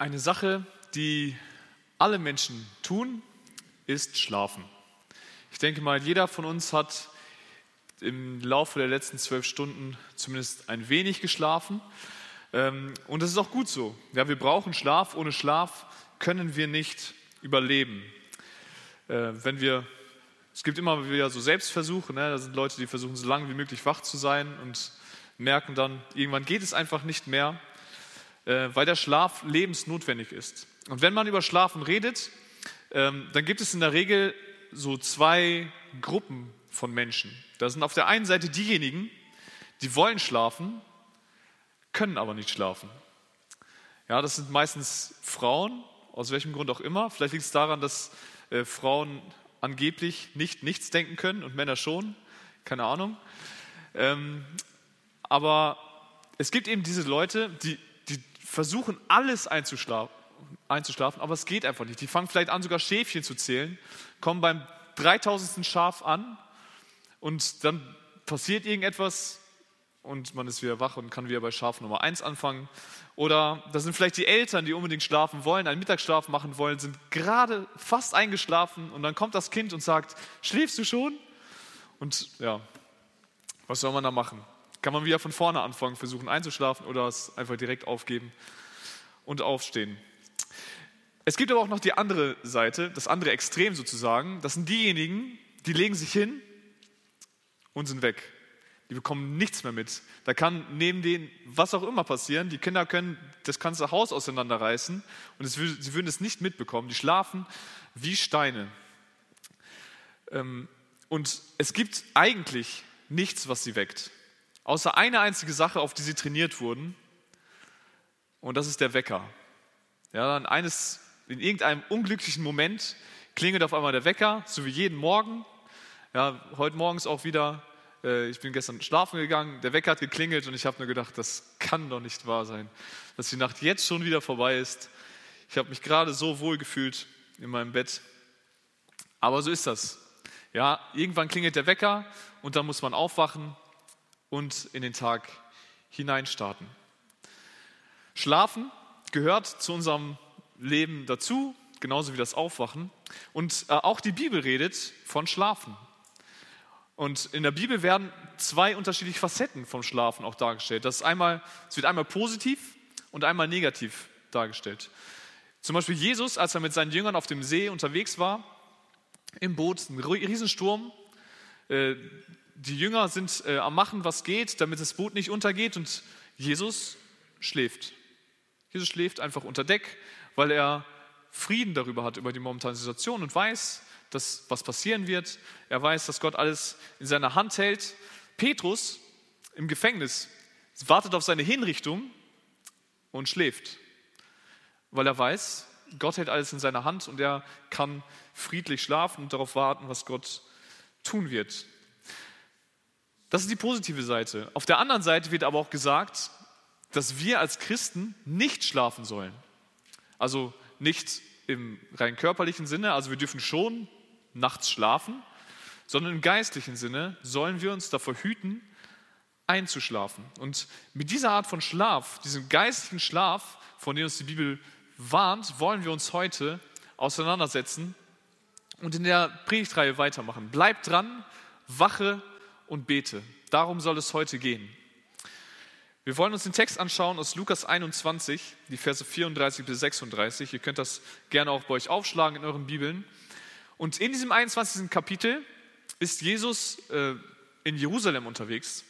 Eine Sache, die alle Menschen tun, ist schlafen. Ich denke mal, jeder von uns hat im Laufe der letzten zwölf Stunden zumindest ein wenig geschlafen. Ähm, und das ist auch gut so. Ja, wir brauchen Schlaf. Ohne Schlaf können wir nicht überleben. Äh, wenn wir, es gibt immer wieder so Selbstversuche, ne? da sind Leute, die versuchen so lange wie möglich wach zu sein und merken dann, irgendwann geht es einfach nicht mehr. Äh, weil der Schlaf lebensnotwendig ist. Und wenn man über Schlafen redet, ähm, dann gibt es in der Regel so zwei Gruppen von Menschen. Da sind auf der einen Seite diejenigen, die wollen schlafen, können aber nicht schlafen. Ja, das sind meistens Frauen, aus welchem Grund auch immer. Vielleicht liegt es daran, dass äh, Frauen angeblich nicht nichts denken können und Männer schon. Keine Ahnung. Ähm, aber es gibt eben diese Leute, die versuchen alles einzuschlafen, einzuschlafen, aber es geht einfach nicht. Die fangen vielleicht an, sogar Schäfchen zu zählen, kommen beim 3000. Schaf an und dann passiert irgendetwas und man ist wieder wach und kann wieder bei Schaf Nummer 1 anfangen. Oder das sind vielleicht die Eltern, die unbedingt schlafen wollen, einen Mittagsschlaf machen wollen, sind gerade fast eingeschlafen und dann kommt das Kind und sagt, schläfst du schon? Und ja, was soll man da machen? Kann man wieder von vorne anfangen, versuchen einzuschlafen oder es einfach direkt aufgeben und aufstehen. Es gibt aber auch noch die andere Seite, das andere Extrem sozusagen. Das sind diejenigen, die legen sich hin und sind weg. Die bekommen nichts mehr mit. Da kann neben denen was auch immer passieren. Die Kinder können das ganze Haus auseinanderreißen und es, sie würden es nicht mitbekommen. Die schlafen wie Steine. Ähm, und es gibt eigentlich nichts, was sie weckt. Außer eine einzige Sache, auf die sie trainiert wurden. Und das ist der Wecker. Ja, dann eines, in irgendeinem unglücklichen Moment klingelt auf einmal der Wecker, so wie jeden Morgen. Ja, heute Morgens auch wieder. Äh, ich bin gestern schlafen gegangen, der Wecker hat geklingelt und ich habe nur gedacht, das kann doch nicht wahr sein, dass die Nacht jetzt schon wieder vorbei ist. Ich habe mich gerade so wohl gefühlt in meinem Bett. Aber so ist das. Ja, irgendwann klingelt der Wecker und dann muss man aufwachen und in den Tag hineinstarten. Schlafen gehört zu unserem Leben dazu, genauso wie das Aufwachen. Und äh, auch die Bibel redet von Schlafen. Und in der Bibel werden zwei unterschiedliche Facetten vom Schlafen auch dargestellt. Das einmal, es wird einmal positiv und einmal negativ dargestellt. Zum Beispiel Jesus, als er mit seinen Jüngern auf dem See unterwegs war, im Boot, ein Riesensturm, äh, die Jünger sind äh, am Machen, was geht, damit das Boot nicht untergeht und Jesus schläft. Jesus schläft einfach unter Deck, weil er Frieden darüber hat, über die momentane Situation und weiß, dass was passieren wird. Er weiß, dass Gott alles in seiner Hand hält. Petrus im Gefängnis wartet auf seine Hinrichtung und schläft, weil er weiß, Gott hält alles in seiner Hand und er kann friedlich schlafen und darauf warten, was Gott tun wird. Das ist die positive Seite. Auf der anderen Seite wird aber auch gesagt, dass wir als Christen nicht schlafen sollen. Also nicht im rein körperlichen Sinne, also wir dürfen schon nachts schlafen, sondern im geistlichen Sinne sollen wir uns davor hüten, einzuschlafen. Und mit dieser Art von Schlaf, diesem geistlichen Schlaf, von dem uns die Bibel warnt, wollen wir uns heute auseinandersetzen und in der Predigtreihe weitermachen. Bleibt dran, wache und bete. Darum soll es heute gehen. Wir wollen uns den Text anschauen aus Lukas 21, die Verse 34 bis 36. Ihr könnt das gerne auch bei euch aufschlagen in euren Bibeln. Und in diesem 21. Kapitel ist Jesus äh, in Jerusalem unterwegs.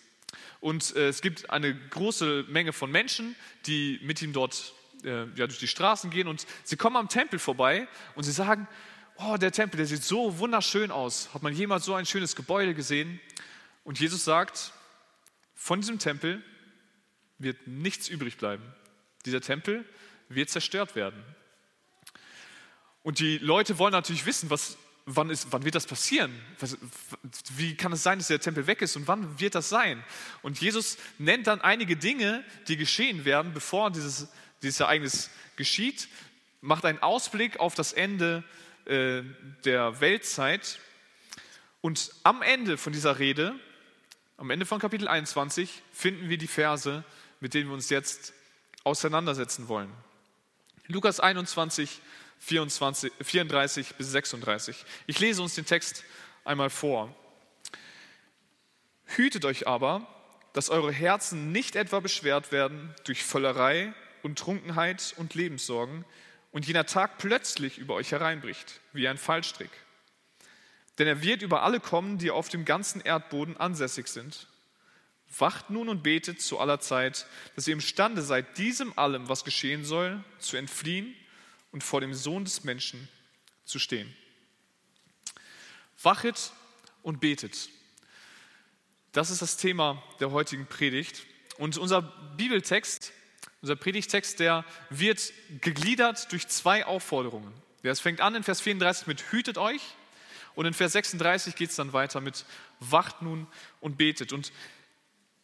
Und äh, es gibt eine große Menge von Menschen, die mit ihm dort äh, ja, durch die Straßen gehen. Und sie kommen am Tempel vorbei und sie sagen, oh, der Tempel, der sieht so wunderschön aus. Hat man jemals so ein schönes Gebäude gesehen? Und Jesus sagt, von diesem Tempel wird nichts übrig bleiben. Dieser Tempel wird zerstört werden. Und die Leute wollen natürlich wissen, was, wann, ist, wann wird das passieren? Was, wie kann es sein, dass der Tempel weg ist und wann wird das sein? Und Jesus nennt dann einige Dinge, die geschehen werden, bevor dieses, dieses Ereignis geschieht, macht einen Ausblick auf das Ende äh, der Weltzeit. Und am Ende von dieser Rede am Ende von Kapitel 21 finden wir die Verse, mit denen wir uns jetzt auseinandersetzen wollen. Lukas 21, 24, 34 bis 36. Ich lese uns den Text einmal vor. Hütet euch aber, dass eure Herzen nicht etwa beschwert werden durch Völlerei und Trunkenheit und Lebenssorgen und jener Tag plötzlich über euch hereinbricht, wie ein Fallstrick. Denn er wird über alle kommen, die auf dem ganzen Erdboden ansässig sind. Wacht nun und betet zu aller Zeit, dass ihr imstande seid, diesem allem, was geschehen soll, zu entfliehen und vor dem Sohn des Menschen zu stehen. Wachet und betet. Das ist das Thema der heutigen Predigt. Und unser Bibeltext, unser Predigtext, der wird gegliedert durch zwei Aufforderungen. Es fängt an in Vers 34 mit Hütet euch und in Vers 36 geht es dann weiter mit Wacht nun und betet. Und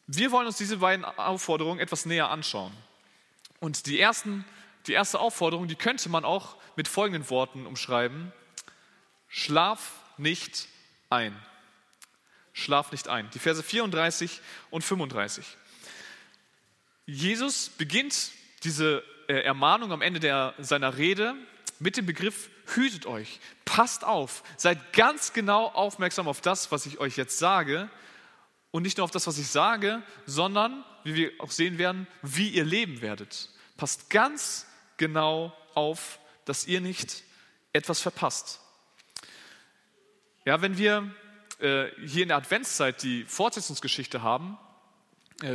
wir wollen uns diese beiden Aufforderungen etwas näher anschauen. Und die, ersten, die erste Aufforderung, die könnte man auch mit folgenden Worten umschreiben. Schlaf nicht ein. Schlaf nicht ein. Die Verse 34 und 35. Jesus beginnt diese äh, Ermahnung am Ende der, seiner Rede mit dem Begriff hütet euch, passt auf, seid ganz genau aufmerksam auf das, was ich euch jetzt sage und nicht nur auf das, was ich sage, sondern, wie wir auch sehen werden, wie ihr leben werdet. Passt ganz genau auf, dass ihr nicht etwas verpasst. Ja, wenn wir äh, hier in der Adventszeit die Fortsetzungsgeschichte haben,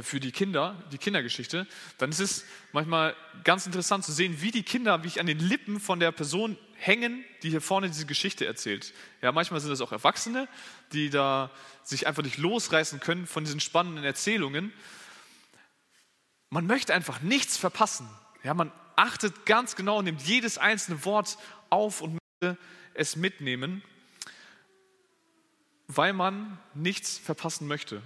für die Kinder, die Kindergeschichte, dann ist es manchmal ganz interessant zu sehen, wie die Kinder, wie ich an den Lippen von der Person hängen, die hier vorne diese Geschichte erzählt. Ja, manchmal sind das auch Erwachsene, die da sich einfach nicht losreißen können von diesen spannenden Erzählungen. Man möchte einfach nichts verpassen. Ja, man achtet ganz genau und nimmt jedes einzelne Wort auf und möchte es mitnehmen, weil man nichts verpassen möchte.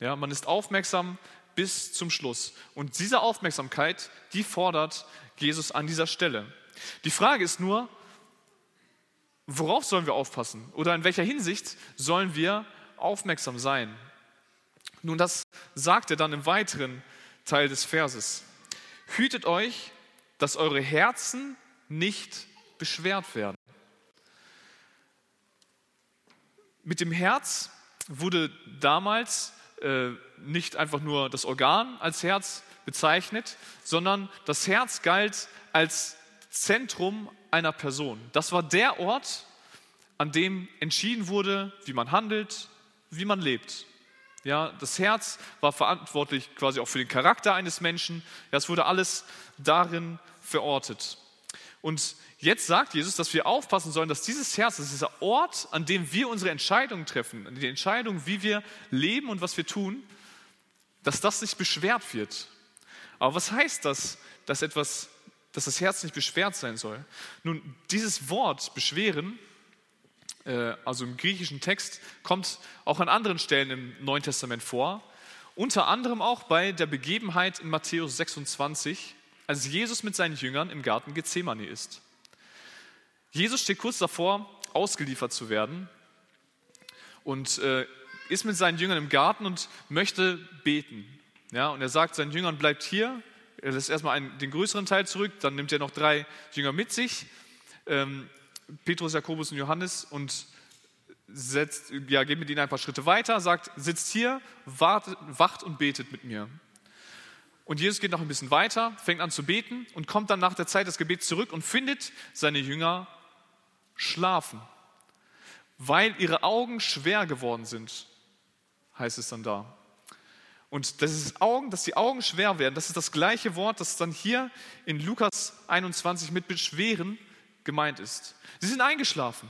Ja, man ist aufmerksam bis zum Schluss. Und diese Aufmerksamkeit, die fordert Jesus an dieser Stelle. Die Frage ist nur, worauf sollen wir aufpassen? Oder in welcher Hinsicht sollen wir aufmerksam sein? Nun, das sagt er dann im weiteren Teil des Verses. Hütet euch, dass eure Herzen nicht beschwert werden. Mit dem Herz wurde damals äh, nicht einfach nur das Organ als Herz bezeichnet, sondern das Herz galt als Zentrum einer Person. Das war der Ort, an dem entschieden wurde, wie man handelt, wie man lebt. Ja, das Herz war verantwortlich quasi auch für den Charakter eines Menschen. Ja, es wurde alles darin verortet. Und jetzt sagt Jesus, dass wir aufpassen sollen, dass dieses Herz, dass dieser Ort, an dem wir unsere Entscheidungen treffen, die Entscheidung, wie wir leben und was wir tun, dass das nicht beschwert wird. Aber was heißt das, dass etwas, dass das Herz nicht beschwert sein soll? Nun, dieses Wort beschweren, äh, also im griechischen Text, kommt auch an anderen Stellen im Neuen Testament vor. Unter anderem auch bei der Begebenheit in Matthäus 26, als Jesus mit seinen Jüngern im Garten Gethsemane ist. Jesus steht kurz davor, ausgeliefert zu werden und äh, ist mit seinen Jüngern im Garten und möchte beten. Ja, und er sagt seinen Jüngern, bleibt hier. Er lässt erstmal einen, den größeren Teil zurück, dann nimmt er noch drei Jünger mit sich, ähm, Petrus, Jakobus und Johannes, und setzt, ja, geht mit ihnen ein paar Schritte weiter, sagt, sitzt hier, wartet, wacht und betet mit mir. Und Jesus geht noch ein bisschen weiter, fängt an zu beten und kommt dann nach der Zeit des Gebets zurück und findet seine Jünger schlafen, weil ihre Augen schwer geworden sind, heißt es dann da. Und das ist Augen, dass die Augen schwer werden, das ist das gleiche Wort, das dann hier in Lukas 21 mit beschweren gemeint ist. Sie sind eingeschlafen.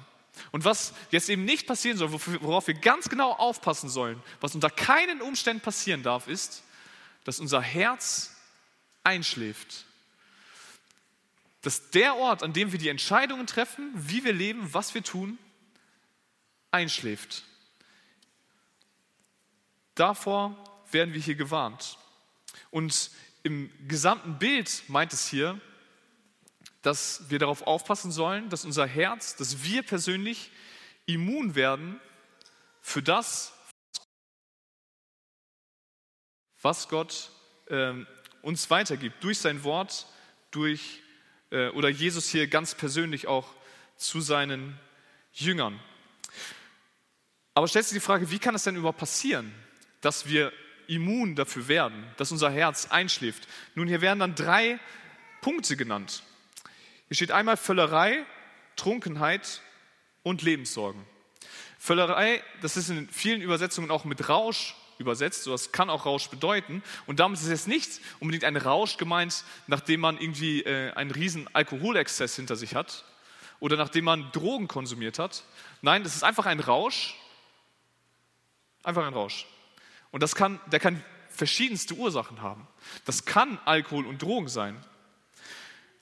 Und was jetzt eben nicht passieren soll, worauf wir ganz genau aufpassen sollen, was unter keinen Umständen passieren darf, ist, dass unser Herz einschläft. Dass der Ort, an dem wir die Entscheidungen treffen, wie wir leben, was wir tun, einschläft. Davor werden wir hier gewarnt. Und im gesamten Bild meint es hier, dass wir darauf aufpassen sollen, dass unser Herz, dass wir persönlich immun werden für das, was Gott ähm, uns weitergibt, durch sein Wort, durch äh, oder Jesus hier ganz persönlich auch zu seinen Jüngern. Aber stellt sich die Frage, wie kann es denn überhaupt passieren, dass wir immun dafür werden, dass unser Herz einschläft? Nun, hier werden dann drei Punkte genannt. Hier steht einmal Völlerei, Trunkenheit und Lebenssorgen. Völlerei, das ist in vielen Übersetzungen auch mit Rausch übersetzt, so das kann auch Rausch bedeuten. Und damit ist jetzt nicht unbedingt ein Rausch gemeint, nachdem man irgendwie äh, einen riesen Alkoholexzess hinter sich hat oder nachdem man Drogen konsumiert hat. Nein, das ist einfach ein Rausch, Einfach ein Rausch. Und das kann, der kann verschiedenste Ursachen haben. Das kann Alkohol und Drogen sein.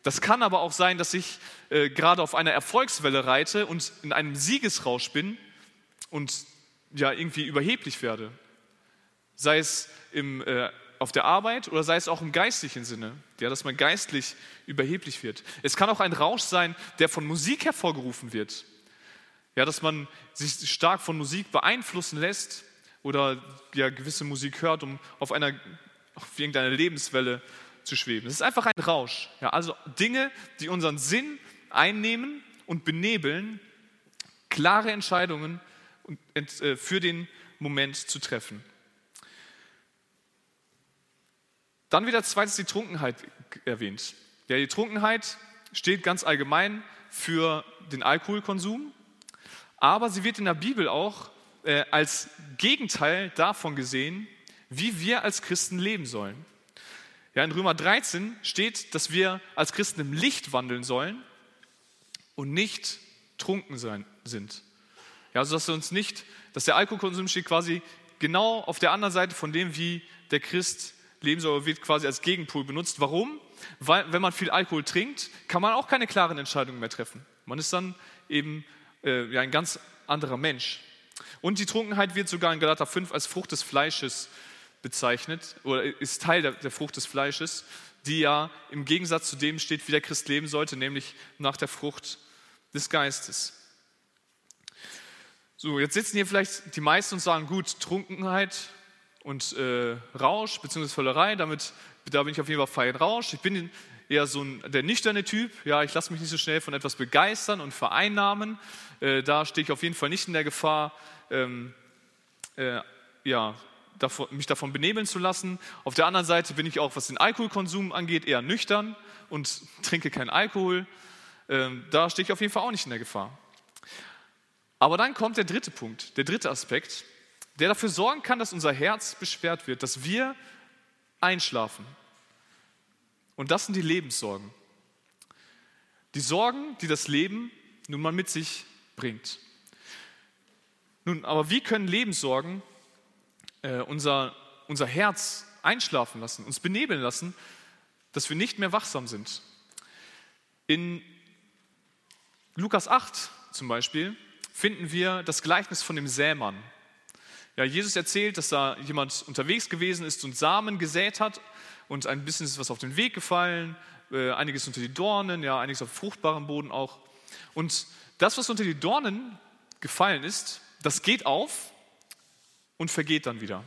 Das kann aber auch sein, dass ich äh, gerade auf einer Erfolgswelle reite und in einem Siegesrausch bin und ja irgendwie überheblich werde. Sei es im, äh, auf der Arbeit oder sei es auch im geistlichen Sinne, ja, dass man geistlich überheblich wird. Es kann auch ein Rausch sein, der von Musik hervorgerufen wird. Ja, dass man sich stark von Musik beeinflussen lässt oder ja, gewisse Musik hört, um auf einer auf irgendeiner Lebenswelle zu schweben. Es ist einfach ein Rausch. Ja, also Dinge, die unseren Sinn einnehmen und benebeln, klare Entscheidungen äh, für den Moment zu treffen. Dann wieder zweitens die Trunkenheit erwähnt. Ja, die Trunkenheit steht ganz allgemein für den Alkoholkonsum, aber sie wird in der Bibel auch äh, als Gegenteil davon gesehen, wie wir als Christen leben sollen. Ja, in Römer 13 steht, dass wir als Christen im Licht wandeln sollen und nicht trunken sein, sind. Ja, also dass wir uns nicht, dass der Alkoholkonsum steht quasi genau auf der anderen Seite von dem, wie der Christ leben soll, wird quasi als Gegenpol benutzt. Warum? Weil wenn man viel Alkohol trinkt, kann man auch keine klaren Entscheidungen mehr treffen. Man ist dann eben äh, ja, ein ganz anderer Mensch. Und die Trunkenheit wird sogar in Galater 5 als Frucht des Fleisches bezeichnet oder ist Teil der, der Frucht des Fleisches, die ja im Gegensatz zu dem steht, wie der Christ leben sollte, nämlich nach der Frucht des Geistes. So, jetzt sitzen hier vielleicht die meisten und sagen, gut, Trunkenheit und äh, Rausch bzw. Völlerei, damit, da bin ich auf jeden Fall fein Rausch. Ich bin eher so ein, der nüchterne Typ. Ja, ich lasse mich nicht so schnell von etwas begeistern und vereinnahmen. Äh, da stehe ich auf jeden Fall nicht in der Gefahr, ähm, äh, ja, davon, mich davon benebeln zu lassen. Auf der anderen Seite bin ich auch, was den Alkoholkonsum angeht, eher nüchtern und trinke keinen Alkohol. Ähm, da stehe ich auf jeden Fall auch nicht in der Gefahr. Aber dann kommt der dritte Punkt, der dritte Aspekt, der dafür sorgen kann, dass unser Herz beschwert wird, dass wir einschlafen. Und das sind die Lebenssorgen. Die Sorgen, die das Leben nun mal mit sich bringt. Nun, aber wie können Lebenssorgen äh, unser, unser Herz einschlafen lassen, uns benebeln lassen, dass wir nicht mehr wachsam sind? In Lukas 8 zum Beispiel finden wir das Gleichnis von dem Sämann. Ja, Jesus erzählt, dass da jemand unterwegs gewesen ist und Samen gesät hat und ein bisschen ist was auf den Weg gefallen, äh, einiges unter die Dornen, ja, einiges auf fruchtbarem Boden auch. Und das, was unter die Dornen gefallen ist, das geht auf und vergeht dann wieder.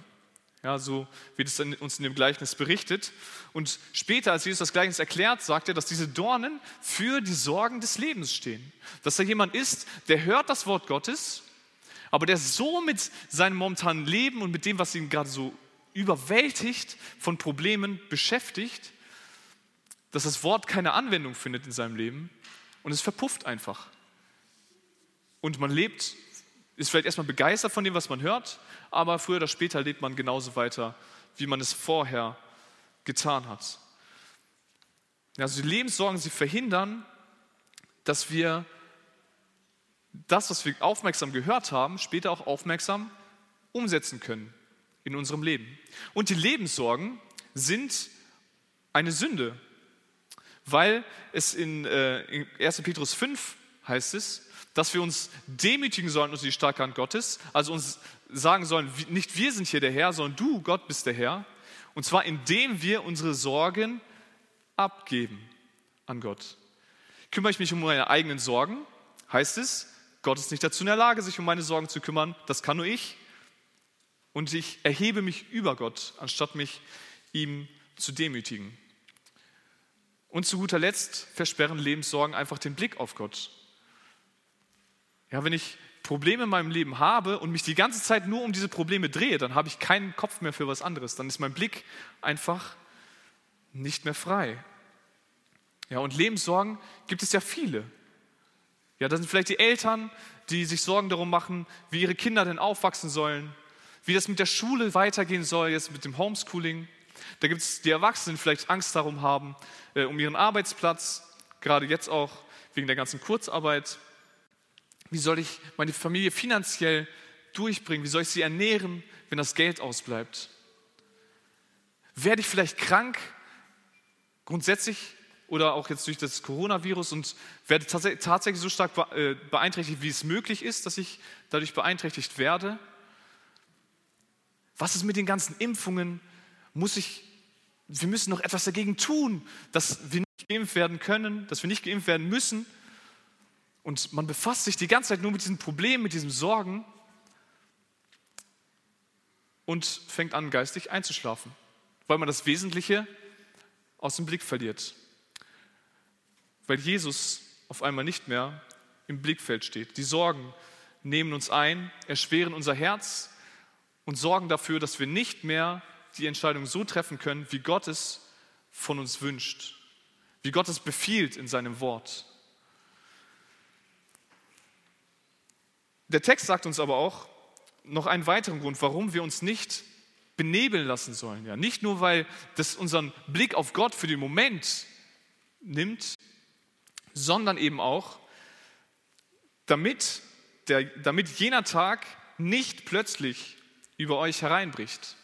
Ja, so wird es uns in dem Gleichnis berichtet. Und später, als Jesus das Gleichnis erklärt, sagt er, dass diese Dornen für die Sorgen des Lebens stehen. Dass da jemand ist, der hört das Wort Gottes, aber der so mit seinem momentanen Leben und mit dem, was ihn gerade so überwältigt von Problemen beschäftigt, dass das Wort keine Anwendung findet in seinem Leben und es verpufft einfach. Und man lebt, ist vielleicht erstmal begeistert von dem, was man hört, aber früher oder später lebt man genauso weiter, wie man es vorher getan hat. Also die Lebenssorgen, sie verhindern, dass wir das, was wir aufmerksam gehört haben, später auch aufmerksam umsetzen können in unserem Leben. Und die Lebenssorgen sind eine Sünde, weil es in, äh, in 1. Petrus 5 heißt es, dass wir uns demütigen sollen unter die starke Hand Gottes, also uns sagen sollen, nicht wir sind hier der Herr, sondern du, Gott, bist der Herr. Und zwar indem wir unsere Sorgen abgeben an Gott. Kümmere ich mich um meine eigenen Sorgen, heißt es, Gott ist nicht dazu in der Lage, sich um meine Sorgen zu kümmern, das kann nur ich und ich erhebe mich über Gott, anstatt mich ihm zu demütigen. Und zu guter Letzt versperren Lebenssorgen einfach den Blick auf Gott. Ja, wenn ich Probleme in meinem Leben habe und mich die ganze Zeit nur um diese Probleme drehe, dann habe ich keinen Kopf mehr für was anderes. Dann ist mein Blick einfach nicht mehr frei. Ja, und Lebenssorgen gibt es ja viele. Ja, das sind vielleicht die Eltern, die sich Sorgen darum machen, wie ihre Kinder denn aufwachsen sollen, wie das mit der Schule weitergehen soll, jetzt mit dem Homeschooling. Da gibt es die Erwachsenen, die vielleicht Angst darum haben, äh, um ihren Arbeitsplatz, gerade jetzt auch wegen der ganzen Kurzarbeit. Wie soll ich meine Familie finanziell durchbringen? Wie soll ich sie ernähren, wenn das Geld ausbleibt? Werde ich vielleicht krank? Grundsätzlich oder auch jetzt durch das Coronavirus und werde tatsächlich so stark äh, beeinträchtigt, wie es möglich ist, dass ich dadurch beeinträchtigt werde? Was ist mit den ganzen Impfungen? Muss ich, wir müssen noch etwas dagegen tun, dass wir nicht geimpft werden können, dass wir nicht geimpft werden müssen. Und man befasst sich die ganze Zeit nur mit diesen Problemen, mit diesen Sorgen und fängt an, geistig einzuschlafen, weil man das Wesentliche aus dem Blick verliert weil Jesus auf einmal nicht mehr im Blickfeld steht. Die Sorgen nehmen uns ein, erschweren unser Herz und sorgen dafür, dass wir nicht mehr die Entscheidung so treffen können, wie Gott es von uns wünscht, wie Gott es befiehlt in seinem Wort. Der Text sagt uns aber auch noch einen weiteren Grund, warum wir uns nicht benebeln lassen sollen. Ja, nicht nur, weil das unseren Blick auf Gott für den Moment nimmt, sondern eben auch, damit, der, damit jener Tag nicht plötzlich über euch hereinbricht.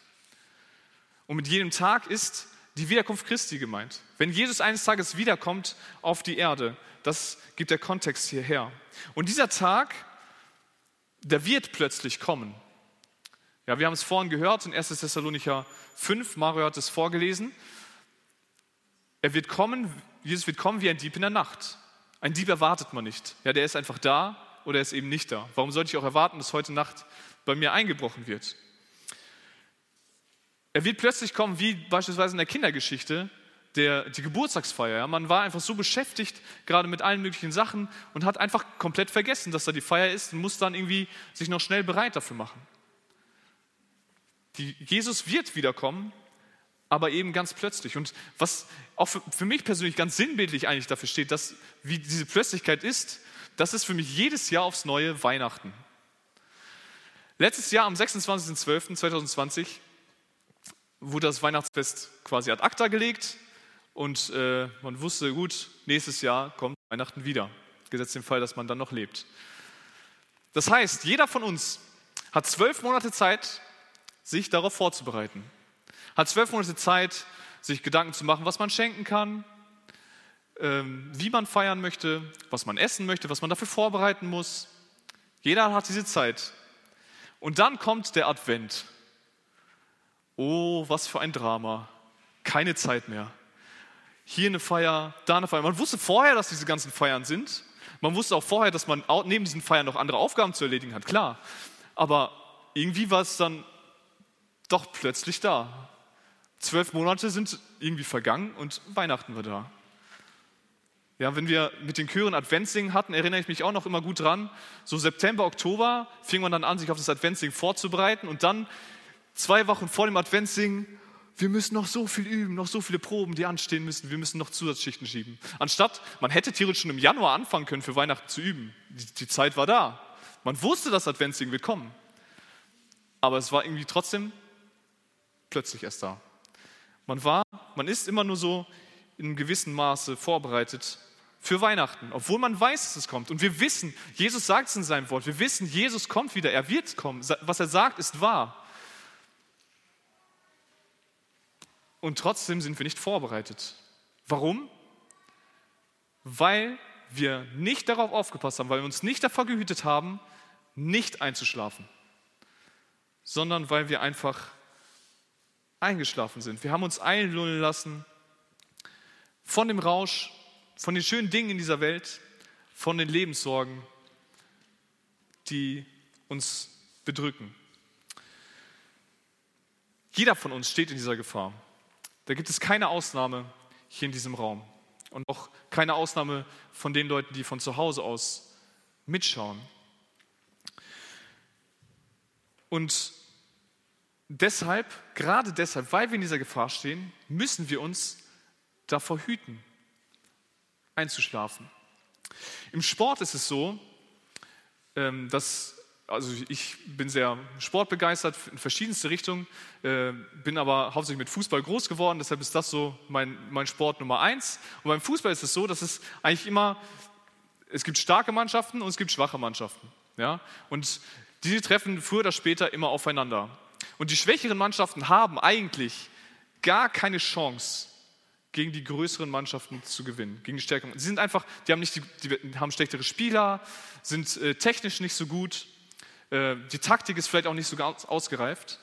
Und mit jedem Tag ist die Wiederkunft Christi gemeint. Wenn Jesus eines Tages wiederkommt auf die Erde, das gibt der Kontext hierher. Und dieser Tag, der wird plötzlich kommen. Ja, wir haben es vorhin gehört in 1. Thessalonicher 5, Mario hat es vorgelesen. Er wird kommen, Jesus wird kommen wie ein Dieb in der Nacht. Ein Dieb erwartet man nicht. Ja, der ist einfach da oder er ist eben nicht da. Warum sollte ich auch erwarten, dass heute Nacht bei mir eingebrochen wird? Er wird plötzlich kommen, wie beispielsweise in der Kindergeschichte, der, die Geburtstagsfeier. Ja, man war einfach so beschäftigt, gerade mit allen möglichen Sachen und hat einfach komplett vergessen, dass da die Feier ist und muss dann irgendwie sich noch schnell bereit dafür machen. Die, Jesus wird wiederkommen aber eben ganz plötzlich. Und was auch für, mich persönlich ganz sinnbildlich eigentlich dafür steht, dass, wie diese Plötzlichkeit ist, das ist für mich jedes Jahr aufs neue Weihnachten. Letztes Jahr am 26.12.2020 wurde das Weihnachtsfest quasi ad acta gelegt und äh, man wusste, gut, nächstes Jahr kommt Weihnachten wieder, gesetzt den Fall, dass man dann noch lebt. Das heißt, jeder von uns hat zwölf Monate Zeit, sich darauf vorzubereiten hat zwölf Monate Zeit, sich Gedanken zu machen, was man schenken kann, ähm, wie man feiern möchte, was man essen möchte, was man dafür vorbereiten muss. Jeder hat diese Zeit. Und dann kommt der Advent. Oh, was für ein Drama. Keine Zeit mehr. Hier eine Feier, da eine Feier. Man wusste vorher, dass diese ganzen Feiern sind. Man wusste auch vorher, dass man neben diesen Feiern noch andere Aufgaben zu erledigen hat, klar. Aber irgendwie war es dann doch plötzlich da. Zwölf Monate sind irgendwie vergangen und Weihnachten war da. Ja, wenn wir mit den Chören Adventssingen hatten, erinnere ich mich auch noch immer gut dran. So September, Oktober fing man dann an, sich auf das Adventssingen vorzubereiten und dann zwei Wochen vor dem Adventssingen, wir müssen noch so viel üben, noch so viele Proben, die anstehen müssen, wir müssen noch Zusatzschichten schieben. Anstatt, man hätte theoretisch schon im Januar anfangen können, für Weihnachten zu üben. Die, die Zeit war da. Man wusste, dass Adventssingen wird kommen. Aber es war irgendwie trotzdem plötzlich erst da. Man war, man ist immer nur so in einem gewissen Maße vorbereitet für Weihnachten, obwohl man weiß, dass es kommt. Und wir wissen, Jesus sagt es in seinem Wort, wir wissen, Jesus kommt wieder, er wird kommen. Was er sagt, ist wahr. Und trotzdem sind wir nicht vorbereitet. Warum? Weil wir nicht darauf aufgepasst haben, weil wir uns nicht davor gehütet haben, nicht einzuschlafen, sondern weil wir einfach eingeschlafen sind. Wir haben uns einlullen lassen von dem Rausch, von den schönen Dingen in dieser Welt, von den Lebenssorgen, die uns bedrücken. Jeder von uns steht in dieser Gefahr. Da gibt es keine Ausnahme hier in diesem Raum. Und auch keine Ausnahme von den Leuten, die von zu Hause aus mitschauen. Und deshalb, gerade deshalb, weil wir in dieser Gefahr stehen, müssen wir uns davor hüten, einzuschlafen. Im Sport ist es so, ähm, dass, also ich bin sehr sportbegeistert in verschiedenste Richtungen, äh, bin aber hauptsächlich mit Fußball groß geworden, deshalb ist das so mein, mein Sport Nummer eins. Und beim Fußball ist es so, dass es eigentlich immer, es gibt starke Mannschaften und es gibt schwache Mannschaften. Ja? Und diese treffen früher oder später immer aufeinander. Und die schwächeren Mannschaften haben eigentlich gar keine Chance, gegen die größeren Mannschaften zu gewinnen, gegen die stärkeren. Sie sind einfach, die haben, nicht die, die haben schlechtere Spieler, sind äh, technisch nicht so gut, äh, die Taktik ist vielleicht auch nicht so ganz ausgereift.